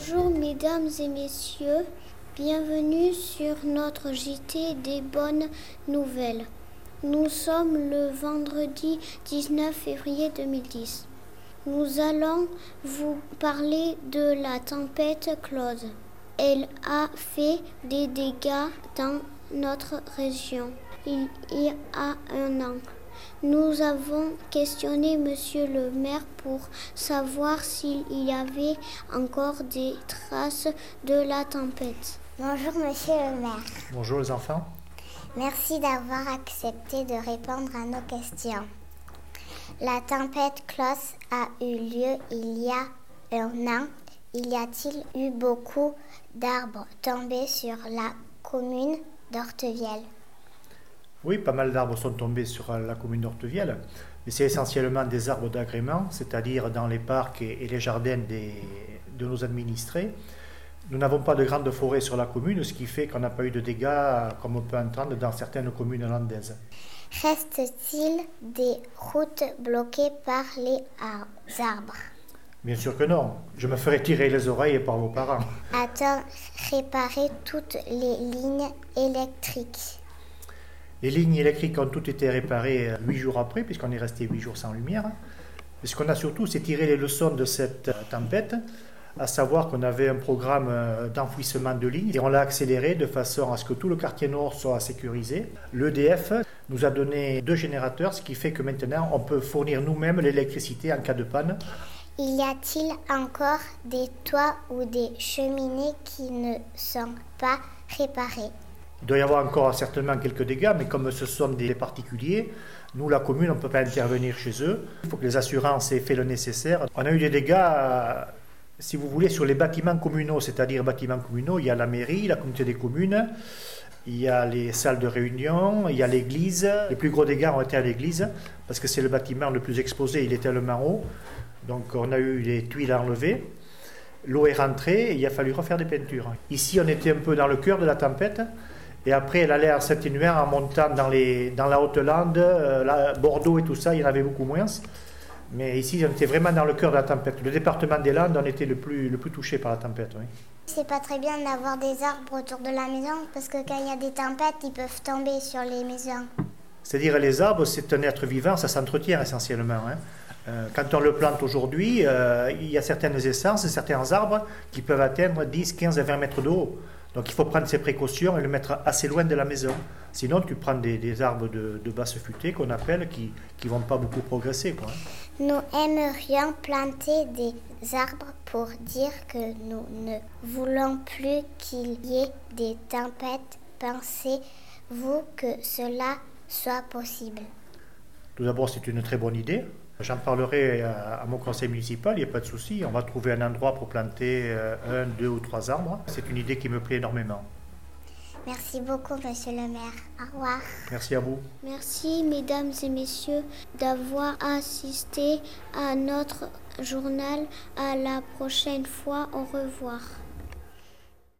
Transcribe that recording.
Bonjour mesdames et messieurs, bienvenue sur notre JT des bonnes nouvelles. Nous sommes le vendredi 19 février 2010. Nous allons vous parler de la tempête Claude. Elle a fait des dégâts dans notre région il y a un an. Nous avons questionné Monsieur le maire pour savoir s'il y avait encore des traces de la tempête. Bonjour Monsieur le maire. Bonjour les enfants. Merci d'avoir accepté de répondre à nos questions. La tempête Klaus a eu lieu il y a un an. Y a-t-il eu beaucoup d'arbres tombés sur la commune d'Ortevielle oui, pas mal d'arbres sont tombés sur la commune d'Ortevielle, mais c'est essentiellement des arbres d'agrément, c'est-à-dire dans les parcs et, les jardins de nos administrés. Nous n'avons pas de grandes forêts sur la commune, ce qui fait qu'on n'a pas eu de dégâts comme on peut entendre dans certaines communes landaises. Reste-t-il des routes bloquées par les arbres? Bien sûr que non. Je me ferai tirer les oreilles par vos parents. A-t-on réparé toutes les lignes électriques les lignes électriques ont toutes été réparées euh, huit jours après, puisqu'on est resté huit jours sans lumière. Ce qu'on a surtout, c'est tiré les leçons de cette euh, tempête, à savoir qu'on avait un programme euh, d'enfouissement de lignes et on l'a accéléré de façon à ce que tout le quartier nord soit sécurisé. L'EDF nous a donné deux générateurs, ce qui fait que maintenant on peut fournir nous-mêmes l'électricité en cas de panne. Y a-t-il encore des toits ou des cheminées qui ne sont pas réparés il doit y avoir encore certainement quelques dégâts, mais comme ce sont des particuliers, nous, la commune, on ne peut pas intervenir chez eux. Il faut que les assurances aient fait le nécessaire. On a eu des dégâts, euh, si vous voulez, sur les bâtiments communaux, c'est-à-dire bâtiments communaux. Il y a la mairie, la communauté des communes, il y a les salles de réunion, il y a l'église. Les plus gros dégâts ont été à l'église, parce que c'est le bâtiment le plus exposé, il est tellement haut. Donc on a eu les tuiles à enlever. L'eau est rentrée et il a fallu refaire des peintures. Ici, on était un peu dans le cœur de la tempête. Et après, elle allait s'atténuer en montant dans, les, dans la Haute-Lande, euh, Bordeaux et tout ça, il y en avait beaucoup moins. Mais ici, on était vraiment dans le cœur de la tempête. Le département des Landes, on était le plus, le plus touché par la tempête. Oui. C'est pas très bien d'avoir des arbres autour de la maison parce que quand il y a des tempêtes, ils peuvent tomber sur les maisons. C'est-à-dire, les arbres, c'est un être vivant, ça s'entretient essentiellement. Hein. Euh, quand on le plante aujourd'hui, euh, il y a certaines essences, certains arbres qui peuvent atteindre 10, 15 20 mètres de haut. Donc il faut prendre ses précautions et le mettre assez loin de la maison. Sinon, tu prends des, arbres de, basse futée qu'on appelle qui ne vont pas beaucoup progresser. Quoi. Nous aimerions planter des arbres pour dire que nous ne voulons plus qu'il y ait des tempêtes. Pensez-vous que cela soit possible? Tout d'abord, c'est une très bonne idée. J'en parlerai à, mon conseil municipal, il n'y a pas de souci. On va trouver un endroit pour planter euh, un, deux ou trois arbres. C'est une idée qui me plaît énormément. Merci beaucoup, monsieur le maire. Au revoir. Merci à vous. Merci, mesdames et messieurs, d'avoir assisté à notre journal. À la prochaine fois. Au revoir.